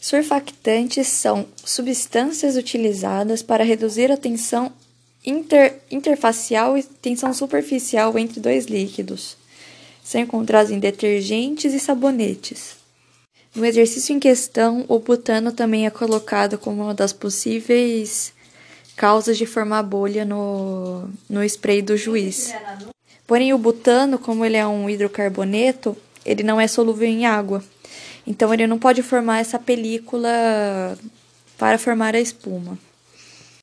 Surfactantes são substâncias utilizadas para reduzir a tensão inter, interfacial e tensão superficial entre dois líquidos. São encontrados em detergentes e sabonetes. No exercício em questão, o butano também é colocado como uma das possíveis causas de formar bolha no, no spray do juiz. Porém, o butano, como ele é um hidrocarboneto, ele não é solúvel em água. Então, ele não pode formar essa película para formar a espuma.